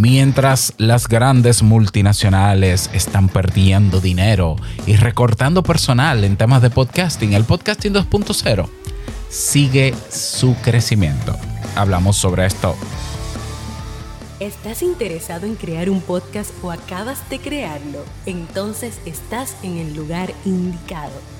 Mientras las grandes multinacionales están perdiendo dinero y recortando personal en temas de podcasting, el podcasting 2.0 sigue su crecimiento. Hablamos sobre esto. ¿Estás interesado en crear un podcast o acabas de crearlo? Entonces estás en el lugar indicado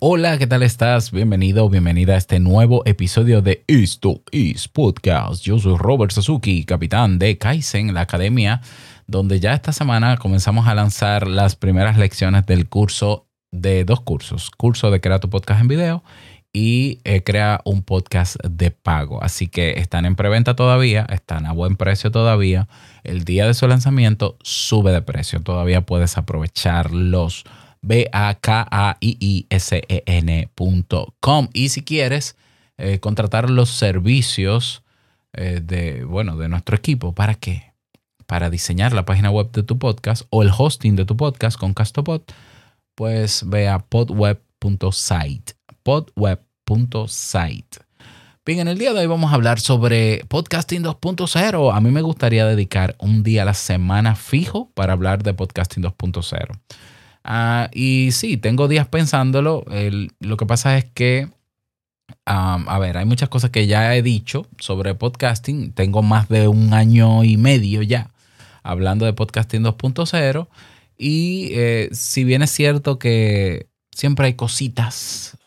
Hola, ¿qué tal estás? Bienvenido bienvenida a este nuevo episodio de Esto is Podcast. Yo soy Robert Suzuki, capitán de Kaizen, la academia, donde ya esta semana comenzamos a lanzar las primeras lecciones del curso de dos cursos. Curso de Crea tu podcast en video y eh, Crea un podcast de pago. Así que están en preventa todavía, están a buen precio todavía. El día de su lanzamiento sube de precio. Todavía puedes aprovecharlos B-A-K-A-I-I-S-E-N.com. Y si quieres eh, contratar los servicios eh, de, bueno, de nuestro equipo, ¿para qué? Para diseñar la página web de tu podcast o el hosting de tu podcast con Castopod, pues ve a podweb.site. Podweb.site. Bien, en el día de hoy vamos a hablar sobre podcasting 2.0. A mí me gustaría dedicar un día a la semana fijo para hablar de podcasting 2.0. Ah, y sí, tengo días pensándolo. lo que pasa es que, a ver, hay muchas cosas que ya he dicho sobre podcasting. Tengo más de un año y medio ya hablando de podcasting 2.0. Y eh, si bien es cierto que siempre hay cositas,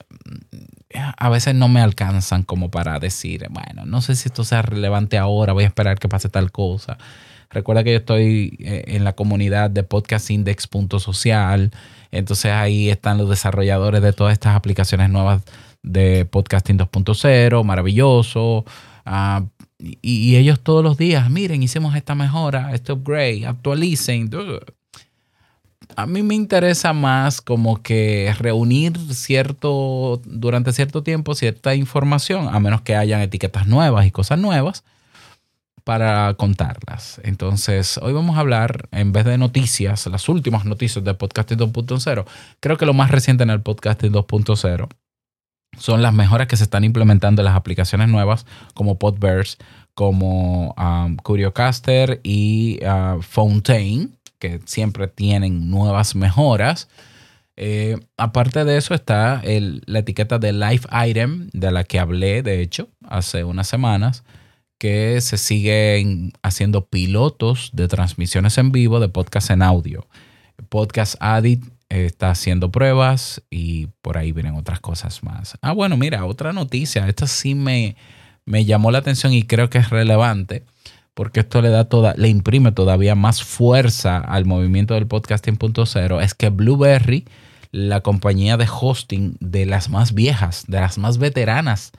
a veces no me alcanzan como para decir, bueno, no sé si esto sea relevante ahora, voy a esperar que pase tal cosa. Recuerda que yo estoy eh, en la comunidad de podcastindex.social. Entonces ahí están los desarrolladores de todas estas aplicaciones nuevas de podcasting 2.0, maravilloso. Ah, y, ellos todos los días, miren, hicimos esta mejora, este upgrade, actualicen. A mí me interesa más como que reunir cierto, durante cierto tiempo, cierta información, a menos que hayan etiquetas nuevas y cosas nuevas para contarlas. Entonces, hoy vamos a hablar, en vez de noticias, las últimas noticias del podcasting 2.0, creo que lo más reciente en el podcasting 2.0 son las mejoras que se están implementando en las aplicaciones nuevas como Podverse, como um, Curiocaster y uh, Fontaine, que siempre tienen nuevas mejoras. Eh, aparte de eso está la etiqueta de Live Item, de la que hablé, de hecho, hace unas semanas que se siguen haciendo pilotos de transmisiones en vivo de podcast en audio. Podcast Addict está haciendo pruebas y por ahí vienen otras cosas más. Ah, bueno, mira, otra noticia. Esta sí me, me llamó la atención y creo que es relevante porque esto le da toda, le imprime todavía más fuerza al movimiento del podcasting.0. Es que Blueberry, la compañía de hosting de las más viejas, de las más veteranas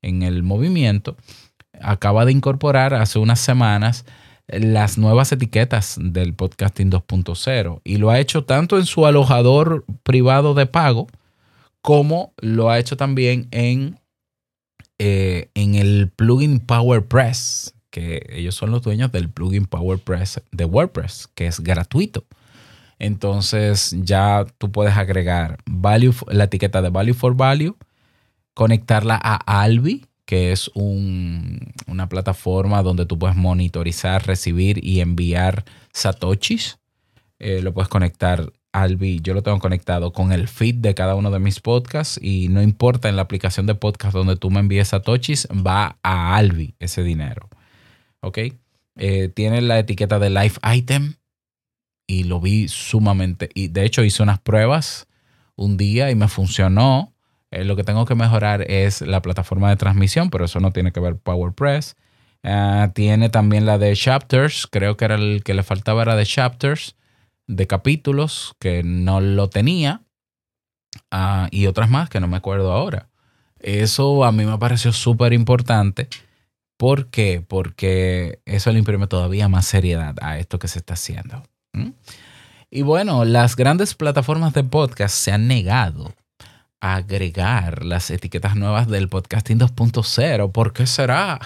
en el movimiento, acaba de incorporar hace unas semanas las nuevas etiquetas del podcasting 2.0 y lo ha hecho tanto en su alojador privado de pago como lo ha hecho también en, eh, en el plugin PowerPress, que ellos son los dueños del plugin PowerPress de WordPress, que es gratuito. Entonces ya tú puedes agregar la etiqueta de Value for Value, conectarla a Albi, que es una plataforma donde tú puedes monitorizar, recibir y enviar satoshis. Eh, lo puedes conectar Albi, yo lo tengo conectado con el feed de cada uno de mis podcasts y no importa en la aplicación de podcast donde tú me envíes satoshis, va a Albi ese dinero. ¿Ok? Eh, tiene la etiqueta de Life Item y lo vi sumamente. Y de hecho hice unas pruebas un día y me funcionó. Eh, lo que tengo que mejorar es la plataforma de transmisión, pero eso no tiene que ver PowerPress. Ah, tiene también la de chapters, creo que era el que le faltaba era de chapters, de capítulos, que no lo tenía. Ah, y otras más que no me acuerdo ahora. Eso a mí me pareció súper importante ¿Por qué? Porque eso le imprime todavía más seriedad a esto que se está haciendo. Y bueno, las grandes plataformas de podcast se han negado agregar las etiquetas nuevas del podcasting 2.0. ¿Por qué será?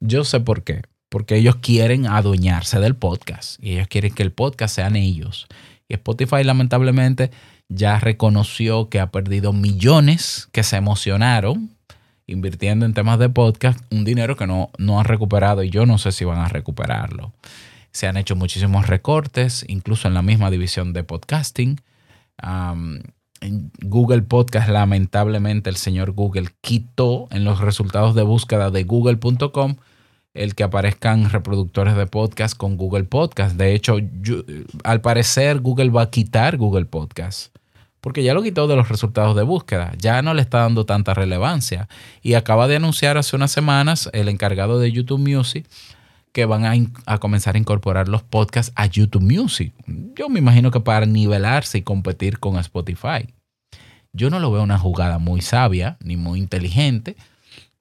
Yo sé por qué. Porque ellos quieren adueñarse del podcast y ellos quieren que el podcast sean ellos. Y Spotify lamentablemente ya reconoció que ha perdido millones que se emocionaron invirtiendo en temas de podcast, un dinero que no, no han recuperado y yo no sé si van a recuperarlo. Se han hecho muchísimos recortes, incluso en la misma división de podcasting. En Google Podcast, lamentablemente, el señor Google quitó en los resultados de búsqueda de google.com el que aparezcan reproductores de podcast con Google Podcast. De hecho, al parecer Google va a quitar Google Podcast porque ya lo quitó de los resultados de búsqueda, ya no le está dando tanta relevancia. Y acaba de anunciar hace unas semanas el encargado de YouTube Music que van a, comenzar a incorporar los podcasts a YouTube Music. Yo me imagino que para nivelarse y competir con Spotify. Yo no lo veo una jugada muy sabia ni muy inteligente,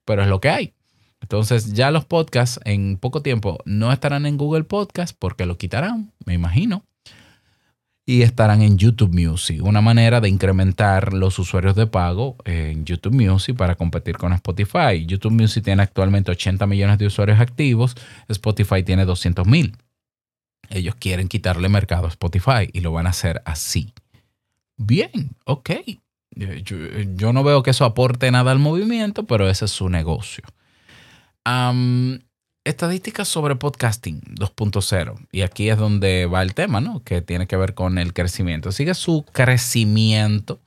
pero es lo que hay. Entonces ya los podcasts en poco tiempo no estarán en Google Podcast porque lo quitarán, me imagino y estarán en YouTube Music. Una manera de incrementar los usuarios de pago en YouTube Music para competir con Spotify. YouTube Music tiene actualmente 80 millones de usuarios activos, Spotify tiene 200 mil. Ellos quieren quitarle mercado a Spotify y lo van a hacer así. Bien, ok. Yo, no veo que eso aporte nada al movimiento, pero ese es su negocio. Estadísticas sobre podcasting 2.0. Y aquí es donde va el tema, ¿no? Que tiene que ver con el crecimiento. Sigue su crecimiento.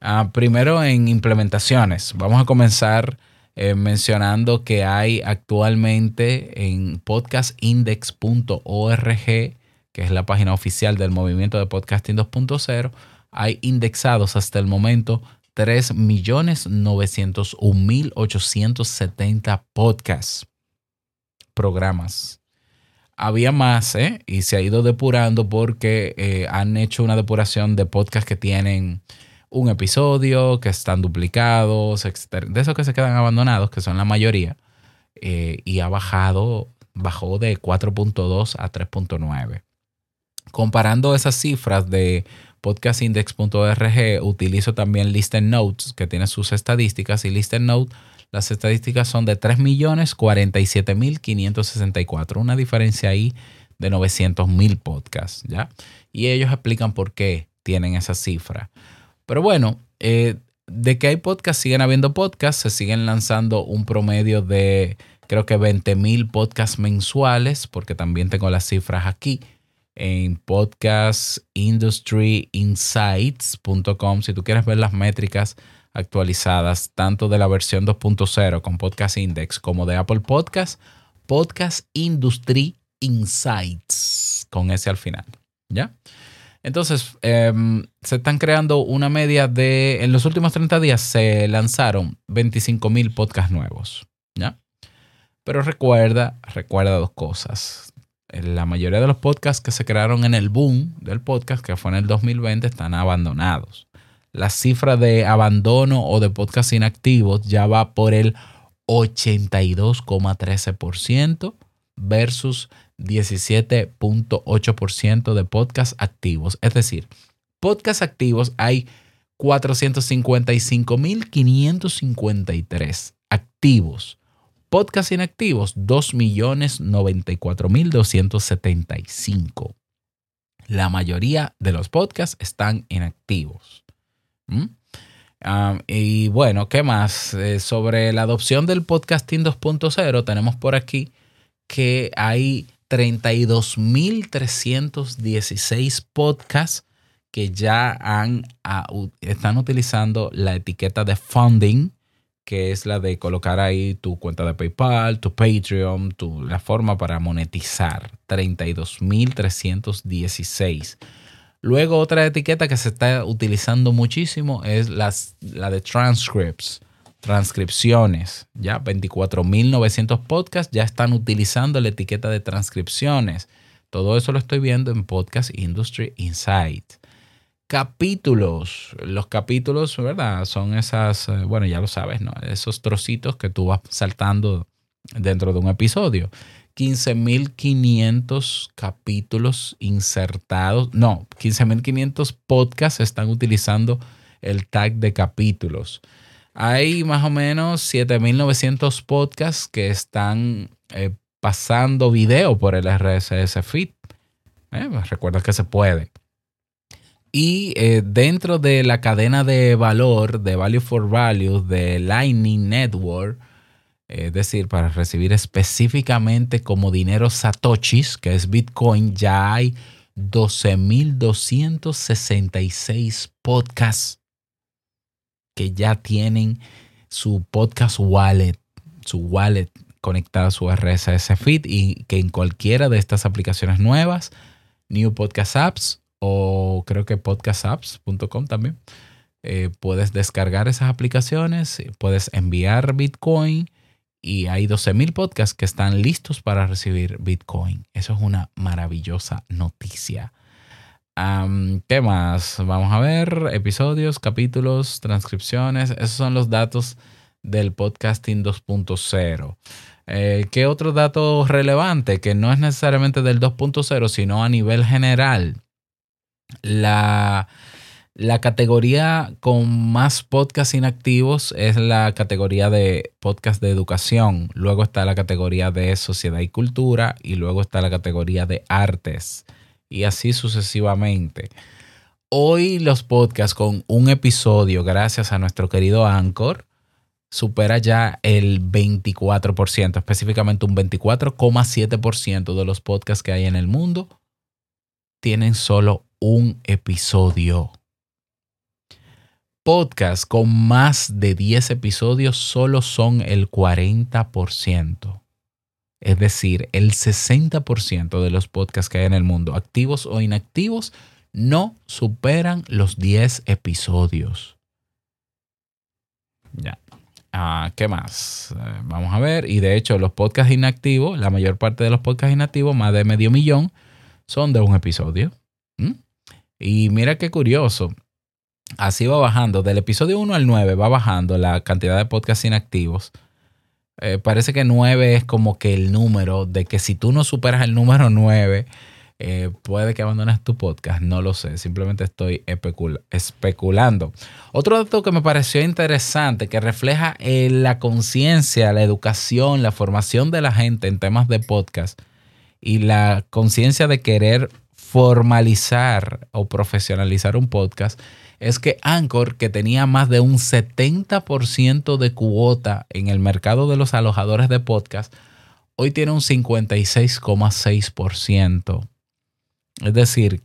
Ah, primero en implementaciones. Vamos a comenzar eh, mencionando que hay actualmente en podcastindex.org, que es la página oficial del movimiento de podcasting 2.0, hay indexados hasta el momento 3.901.870 podcasts programas. Había más, ¿eh? Y se ha ido depurando porque eh, han hecho una depuración de podcasts que tienen un episodio, que están duplicados, de esos que se quedan abandonados, que son la mayoría, eh, y ha bajado, bajó de 4.2 a 3.9. Comparando esas cifras de podcastindex.org, utilizo también Listen Notes, que tiene sus estadísticas, y Listen Notes las estadísticas son de 3.047.564, una diferencia ahí de 900.000 podcasts, ¿ya? Y ellos explican por qué tienen esa cifra. Pero bueno, eh, de que hay podcasts, siguen habiendo podcasts, se siguen lanzando un promedio de creo que 20.000 podcasts mensuales, porque también tengo las cifras aquí en podcastindustryinsights.com. Si tú quieres ver las métricas actualizadas tanto de la versión 2.0 con Podcast Index como de Apple Podcast, Podcast Industry Insights, con ese al final. ¿Ya? Entonces, em, se están creando una media de, en los últimos 30 días se lanzaron 25 mil podcasts nuevos. ¿Ya? Pero recuerda, recuerda dos cosas. La mayoría de los podcasts que se crearon en el boom del podcast, que fue en el 2020, están abandonados la cifra de abandono o de podcast inactivos ya va por el 82,13% versus 17.8% de podcast activos. Es decir, podcast activos hay 455.553 activos. Podcast inactivos, 2.094.275. La mayoría de los podcasts están inactivos. ¿Mm? y bueno, ¿qué más? Eh, sobre la adopción del podcasting 2.0, tenemos por aquí que hay 32.316 podcasts que ya han, están utilizando la etiqueta de funding, que es la de colocar ahí tu cuenta de PayPal, tu Patreon, tu, la forma para monetizar. 32.316. Luego otra etiqueta que se está utilizando muchísimo es la de transcripts, transcripciones. Ya 24.900 podcasts ya están utilizando la etiqueta de transcripciones. Todo eso lo estoy viendo en Podcast Industry Insight. Capítulos. Los capítulos, ¿verdad? Son esas, eh, bueno, ya lo sabes, ¿no? Esos trocitos que tú vas saltando dentro de un episodio. 15.500 capítulos insertados, no, 15.500 podcasts están utilizando el tag de capítulos. Hay más o menos 7.900 podcasts que están eh, pasando video por el RSS feed. Eh, pues recuerda que se puede. Y eh, dentro de la cadena de valor de Value for Value de Lightning Network, es decir, para recibir específicamente como dinero satoshis, que es Bitcoin, ya hay 12.266 podcasts que ya tienen su podcast wallet, su wallet conectada a su RSS feed y que en cualquiera de estas aplicaciones nuevas, New Podcast Apps o creo que podcastapps.com también, eh, puedes descargar esas aplicaciones, puedes enviar Bitcoin y hay 12.000 podcasts que están listos para recibir Bitcoin. Eso es una maravillosa noticia. ¿Qué más? Vamos a ver episodios, capítulos, transcripciones. Esos son los datos del podcasting 2.0. Eh, ¿Qué otro dato relevante que no es necesariamente del 2.0, sino a nivel general? La, la categoría con más podcasts inactivos es la categoría de podcast de educación. Luego está la categoría de sociedad y cultura y luego está la categoría de artes y así sucesivamente. Hoy los podcasts con un episodio, gracias a nuestro querido Anchor, supera ya el 24%, específicamente un 24,7% de los podcasts que hay en el mundo tienen solo un episodio. Podcasts con más de 10 episodios solo son el 40%. Es decir, el 60% de los podcasts que hay en el mundo, activos o inactivos, no superan los 10 episodios. Ya. Ah, ¿Qué más? Eh, vamos a ver. Y de hecho, los podcasts inactivos, la mayor parte de los podcasts inactivos, más de medio millón, son de un episodio. ¿Mm? Y mira qué curioso. Así va bajando. Del episodio 1 al 9 va bajando la cantidad de podcasts inactivos eh, parece que 9 es como que el número de que si tú no superas el número 9, eh, puede que abandones tu podcast. No lo sé, simplemente estoy especulando. Otro dato que me pareció interesante, que refleja eh, la conciencia, la educación, la formación de la gente en temas de podcast y la conciencia de querer formalizar o profesionalizar un podcast es que Anchor, que tenía más de un 70% de cuota en el mercado de los alojadores de podcast, hoy tiene un 56,6%. Es decir,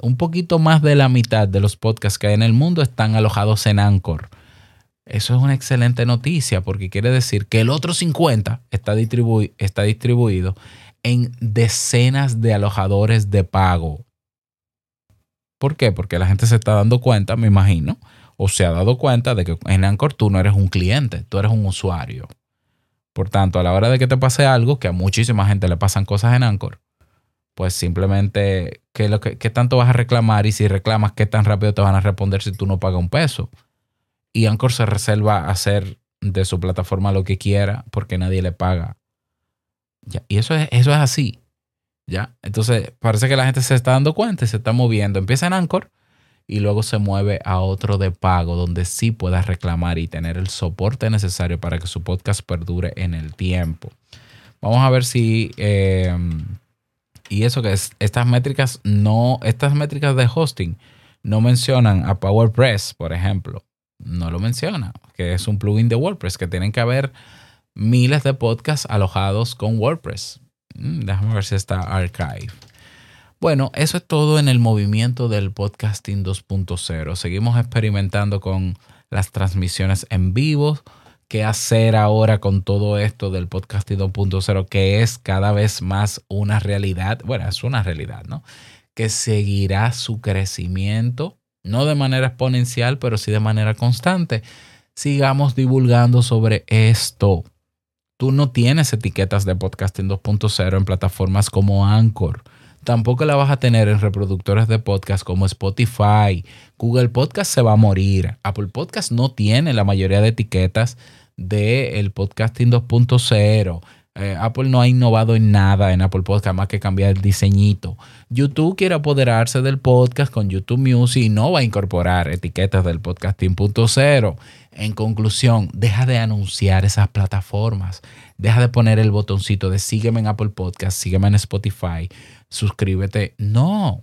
un poquito más de la mitad de los podcasts que hay en el mundo están alojados en Anchor. Eso es una excelente noticia porque quiere decir que el otro 50 está, está distribuido en decenas de alojadores de pago. ¿Por qué? Porque la gente se está dando cuenta, me imagino, o se ha dado cuenta de que en Anchor tú no eres un cliente, tú eres un usuario. Por tanto, a la hora de que te pase algo, que a muchísima gente le pasan cosas en Anchor, pues simplemente, ¿qué, lo que, tanto vas a reclamar? Y si reclamas, ¿qué tan rápido te van a responder si tú no pagas un peso? Y Anchor se reserva a hacer de su plataforma lo que quiera porque nadie le paga. y eso es, eso es así. ¿Ya? Entonces, parece que la gente se está dando cuenta y se está moviendo. Empieza en Anchor y luego se mueve a otro de pago donde sí pueda reclamar y tener el soporte necesario para que su podcast perdure en el tiempo. Vamos a ver si... Eh, y eso que es, estas métricas no, estas métricas de hosting no mencionan a PowerPress, por ejemplo. No lo menciona, que es un plugin de WordPress, que tienen que haber miles de podcasts alojados con WordPress. Mm, déjame ver si está archive. Bueno, eso es todo en el movimiento del podcasting 2.0. Seguimos experimentando con las transmisiones en vivo. ¿Qué hacer ahora con todo esto del podcasting 2.0 que es cada vez más una realidad? Bueno, es una realidad, ¿no? Que seguirá su crecimiento, no de manera exponencial, pero sí de manera constante. Sigamos divulgando sobre esto tú no tienes etiquetas de podcasting 2.0 en plataformas como Anchor. Tampoco la vas a tener en reproductores de podcast como Spotify. Google Podcast se va a morir. Apple Podcast no tiene la mayoría de etiquetas del podcasting 2.0. Eh, Apple no ha innovado en nada en Apple Podcast más que cambiar el diseñito. YouTube quiere apoderarse del podcast con YouTube Music y no va a incorporar etiquetas del podcasting.0. En conclusión, deja de anunciar esas plataformas. Deja de poner el botoncito de sígueme en Apple Podcast, sígueme en Spotify, suscríbete. No.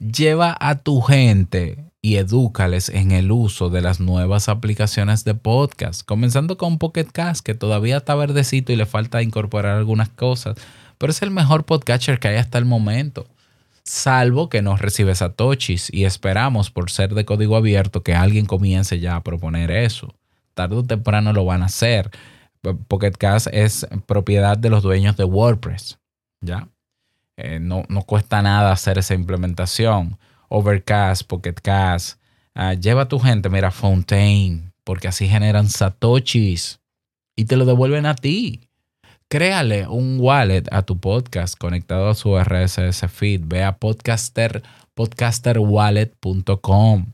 Lleva a tu gente y edúcales en el uso de las nuevas aplicaciones de podcast, comenzando con Pocket Cast, que todavía está verdecito y le falta incorporar algunas cosas, pero es el mejor podcatcher que hay hasta el momento, salvo que no recibe satoshis y esperamos por ser de código abierto que alguien comience ya a proponer eso. Tarde o temprano lo van a hacer. Pocket Cast es propiedad de los dueños de WordPress, ¿ya? Eh, no, no cuesta nada hacer esa implementación Overcast, Pocketcast. Uh, lleva a tu gente, mira, Fontaine, porque así generan satoshis y te lo devuelven a ti. Créale un wallet a tu podcast conectado a su RSS feed. Ve a podcaster, podcasterwallet.com.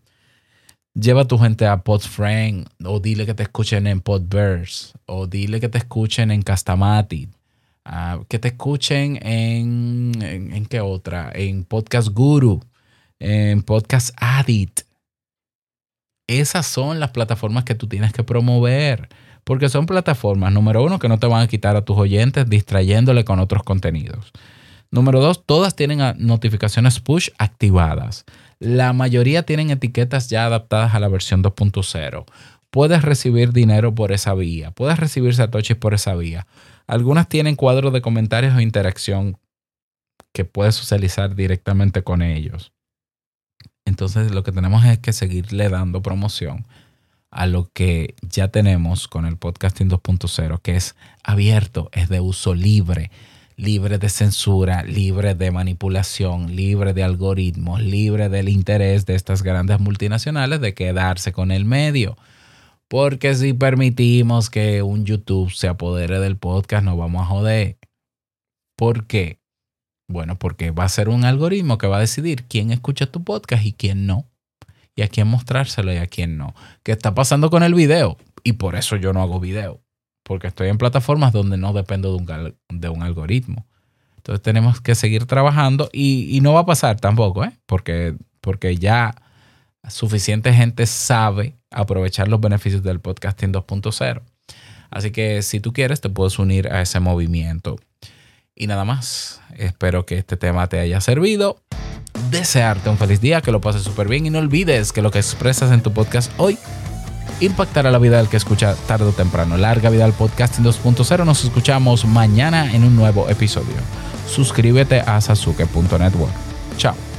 Lleva a tu gente a Podfriend o dile que te escuchen en Podverse o dile que te escuchen en Castamatic. Uh, que te escuchen en, en, en, qué otra, en Podcast Guru en Podcast Addict. Esas son las plataformas que tú tienes que promover. Porque son plataformas, número uno, que no te van a quitar a tus oyentes distrayéndole con otros contenidos. Número dos, todas tienen notificaciones push activadas. La mayoría tienen etiquetas ya adaptadas a la versión 2.0. Puedes recibir dinero por esa vía. Puedes recibir satoshis por esa vía. Algunas tienen cuadros de comentarios o interacción que puedes socializar directamente con ellos. Entonces lo que tenemos es que seguirle dando promoción a lo que ya tenemos con el podcasting 2.0, que es abierto, es de uso libre, libre de censura, libre de manipulación, libre de algoritmos, libre del interés de estas grandes multinacionales de quedarse con el medio. Porque si permitimos que un YouTube se apodere del podcast, nos vamos a joder. ¿Por qué? Bueno, porque va a ser un algoritmo que va a decidir quién escucha tu podcast y quién no. Y a quién mostrárselo y a quién no. ¿Qué está pasando con el video? Y por eso yo no hago video. Porque estoy en plataformas donde no dependo de un, de un algoritmo. Entonces tenemos que seguir trabajando y, y, no va a pasar tampoco, ¿eh? Porque, porque ya suficiente gente sabe aprovechar los beneficios del podcasting 2.0. Así que si tú quieres, te puedes unir a ese movimiento. Y nada más, espero que este tema te haya servido. Desearte un feliz día, que lo pases súper bien y no olvides que lo que expresas en tu podcast hoy impactará la vida del que escucha tarde o temprano. Larga vida al podcasting 2.0. Nos escuchamos mañana en un nuevo episodio. Suscríbete a sasuke.network. Chao.